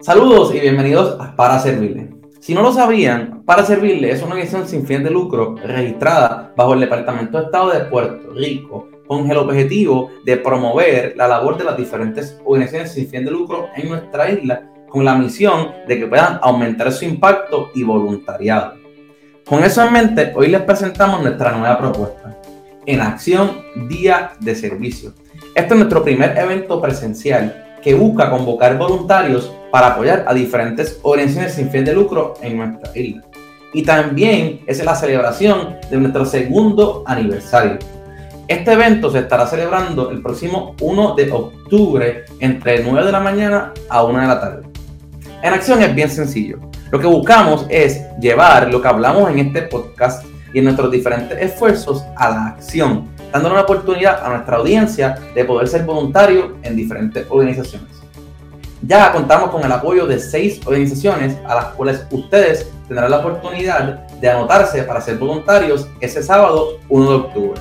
Saludos y bienvenidos a Para Servirle. Si no lo sabían, Para Servirle es una organización sin fin de lucro registrada bajo el Departamento de Estado de Puerto Rico con el objetivo de promover la labor de las diferentes organizaciones sin fin de lucro en nuestra isla con la misión de que puedan aumentar su impacto y voluntariado. Con eso en mente, hoy les presentamos nuestra nueva propuesta, En Acción Día de Servicio. Este es nuestro primer evento presencial que busca convocar voluntarios para apoyar a diferentes organizaciones sin fin de lucro en nuestra isla. Y también es la celebración de nuestro segundo aniversario. Este evento se estará celebrando el próximo 1 de octubre entre 9 de la mañana a 1 de la tarde. En acción es bien sencillo. Lo que buscamos es llevar lo que hablamos en este podcast y en nuestros diferentes esfuerzos a la acción dándole una oportunidad a nuestra audiencia de poder ser voluntario en diferentes organizaciones. Ya contamos con el apoyo de seis organizaciones a las cuales ustedes tendrán la oportunidad de anotarse para ser voluntarios ese sábado 1 de octubre.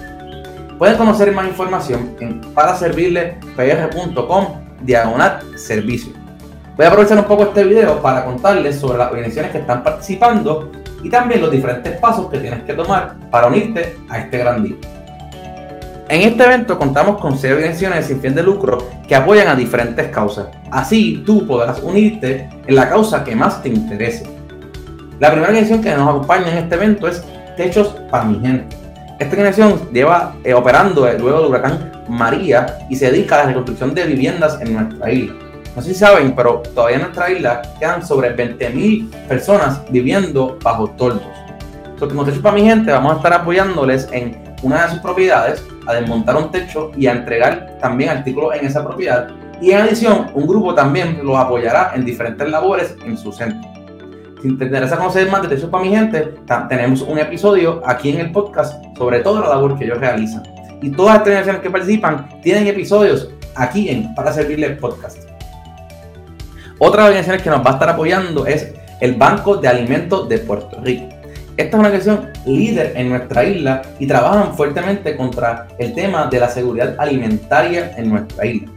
Pueden conocer más información en paraservirlepr.com diagonal servicio. Voy a aprovechar un poco este video para contarles sobre las organizaciones que están participando y también los diferentes pasos que tienes que tomar para unirte a este gran día. En este evento contamos con seis organizaciones sin fin de lucro que apoyan a diferentes causas. Así tú podrás unirte en la causa que más te interese. La primera organización que nos acompaña en este evento es Techos para mi gente. Esta organización lleva eh, operando luego del huracán María y se dedica a la reconstrucción de viviendas en nuestra isla. No sé si saben, pero todavía en nuestra isla quedan sobre 20.000 personas viviendo bajo toldos. Entonces, como Techos para mi gente, vamos a estar apoyándoles en una de sus propiedades a desmontar un techo y a entregar también artículos en esa propiedad. Y en adición, un grupo también los apoyará en diferentes labores en su centro. Si te interesa conocer más de Techos para mi gente, tenemos un episodio aquí en el podcast sobre toda la labor que ellos realizan. Y todas las organizaciones que participan tienen episodios aquí en Para Servirle Podcast. Otra organización que nos va a estar apoyando es el Banco de Alimentos de Puerto Rico. Esta es una organización líder en nuestra isla y trabajan fuertemente contra el tema de la seguridad alimentaria en nuestra isla.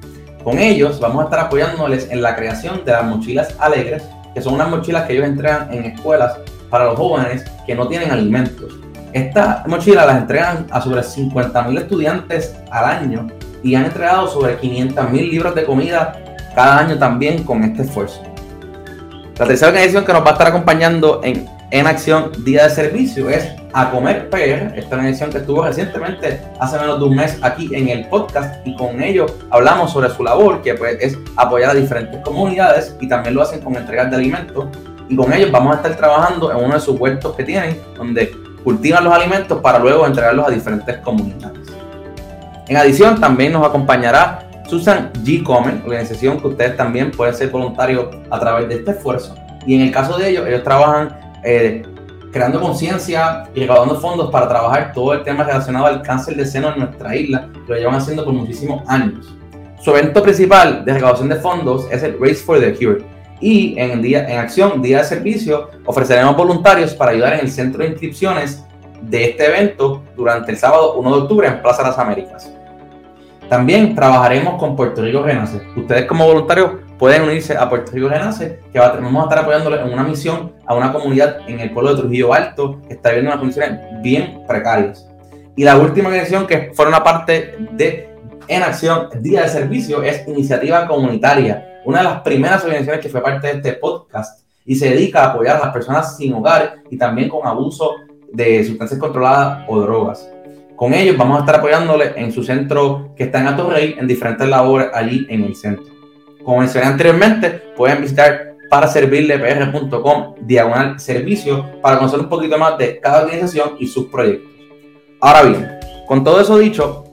Con ellos vamos a estar apoyándoles en la creación de las mochilas alegres, que son unas mochilas que ellos entregan en escuelas para los jóvenes que no tienen alimentos. Estas mochilas las entregan a sobre 50.000 estudiantes al año y han entregado sobre 500.000 libros de comida cada año también con este esfuerzo. La tercera organización que nos va a estar acompañando en en acción Día de Servicio es A Comer PR, esta organización que estuvo recientemente, hace menos de un mes, aquí en el podcast y con ello hablamos sobre su labor, que pues, es apoyar a diferentes comunidades y también lo hacen con entregas de alimentos. Y con ellos vamos a estar trabajando en uno de sus huertos que tienen, donde cultivan los alimentos para luego entregarlos a diferentes comunidades. En adición, también nos acompañará Susan G. Comen, organización que ustedes también pueden ser voluntarios a través de este esfuerzo. Y en el caso de ellos, ellos trabajan eh, creando conciencia y recaudando fondos para trabajar todo el tema relacionado al cáncer de seno en nuestra isla, lo llevan haciendo por muchísimos años. Su evento principal de recaudación de fondos es el Race for the Cure. Y en, día, en acción, día de servicio, ofreceremos voluntarios para ayudar en el centro de inscripciones de este evento durante el sábado 1 de octubre en Plaza Las Américas. También trabajaremos con Puerto Rico Renace. Ustedes como voluntarios pueden unirse a Puerto Rico Renace, que vamos a estar apoyándoles en una misión a una comunidad en el pueblo de Trujillo Alto, que está viviendo unas condiciones bien precarias. Y la última organización que una parte de En Acción Día de Servicio es Iniciativa Comunitaria, una de las primeras organizaciones que fue parte de este podcast y se dedica a apoyar a las personas sin hogar y también con abuso de sustancias controladas o drogas. Con ellos vamos a estar apoyándole en su centro que está en Rey en diferentes labores allí en el centro. Como mencioné anteriormente, pueden visitar para servirlepr.com diagonal servicio para conocer un poquito más de cada organización y sus proyectos. Ahora bien, con todo eso dicho,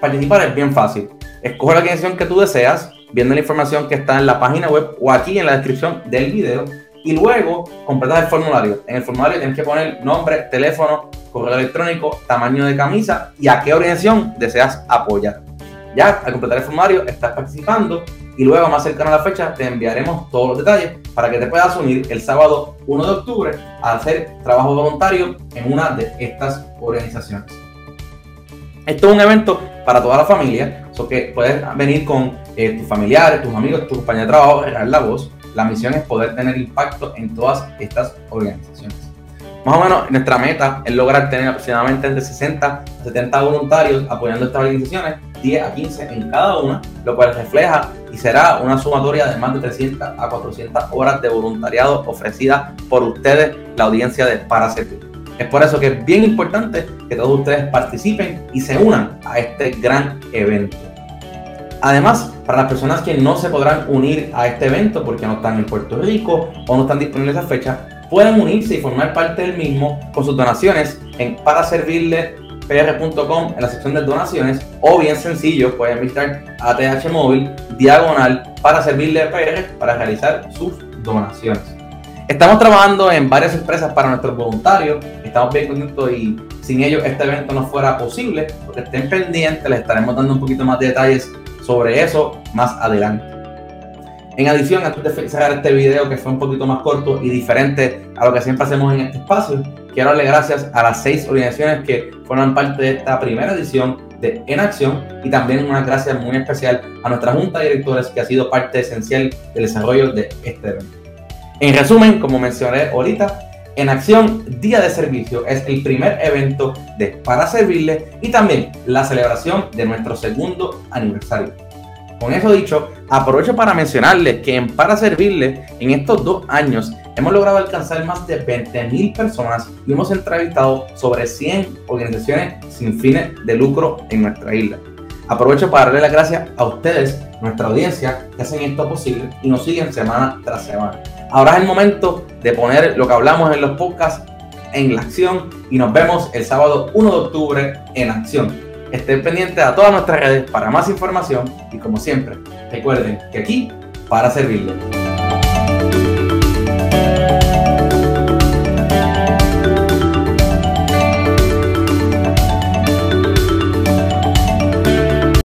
participar es bien fácil. Escoge la organización que tú deseas, viendo la información que está en la página web o aquí en la descripción del video y luego completas el formulario. En el formulario tienes que poner nombre, teléfono, correo electrónico, tamaño de camisa y a qué organización deseas apoyar. Ya al completar el formulario estás participando y luego más cercano a la fecha te enviaremos todos los detalles para que te puedas unir el sábado 1 de octubre a hacer trabajo voluntario en una de estas organizaciones. Esto es un evento para toda la familia, so que puedes venir con eh, tus familiares, tus amigos, tu compañía de trabajo, regar la voz. La misión es poder tener impacto en todas estas organizaciones. Más o menos nuestra meta es lograr tener aproximadamente entre 60 a 70 voluntarios apoyando estas organizaciones, 10 a 15 en cada una, lo cual refleja y será una sumatoria de más de 300 a 400 horas de voluntariado ofrecida por ustedes, la audiencia de Para Servir. Es por eso que es bien importante que todos ustedes participen y se unan a este gran evento. Además, para las personas que no se podrán unir a este evento porque no están en Puerto Rico o no están disponibles a esa fecha, pueden unirse y formar parte del mismo con sus donaciones en paraservirlepr.com en la sección de donaciones o bien sencillo pueden visitar ATH Móvil diagonal para servirle PR para realizar sus donaciones. Estamos trabajando en varias empresas para nuestros voluntarios, estamos bien contentos y sin ellos este evento no fuera posible, porque estén pendientes, les estaremos dando un poquito más de detalles sobre eso más adelante. En adición, antes de cerrar este video que fue un poquito más corto y diferente a lo que siempre hacemos en este espacio, quiero darle gracias a las seis organizaciones que forman parte de esta primera edición de En Acción y también una gracias muy especial a nuestra junta de directores que ha sido parte esencial del desarrollo de este evento. En resumen, como mencioné ahorita, En Acción Día de Servicio es el primer evento de Para Servirle y también la celebración de nuestro segundo aniversario. Con eso dicho, aprovecho para mencionarles que en Para Servirle, en estos dos años, hemos logrado alcanzar más de 20.000 personas y hemos entrevistado sobre 100 organizaciones sin fines de lucro en nuestra isla. Aprovecho para darle las gracias a ustedes, nuestra audiencia, que hacen esto posible y nos siguen semana tras semana. Ahora es el momento de poner lo que hablamos en los podcasts en la acción y nos vemos el sábado 1 de octubre en acción. Estén pendientes a todas nuestras redes para más información y como siempre, recuerden que aquí para servirles.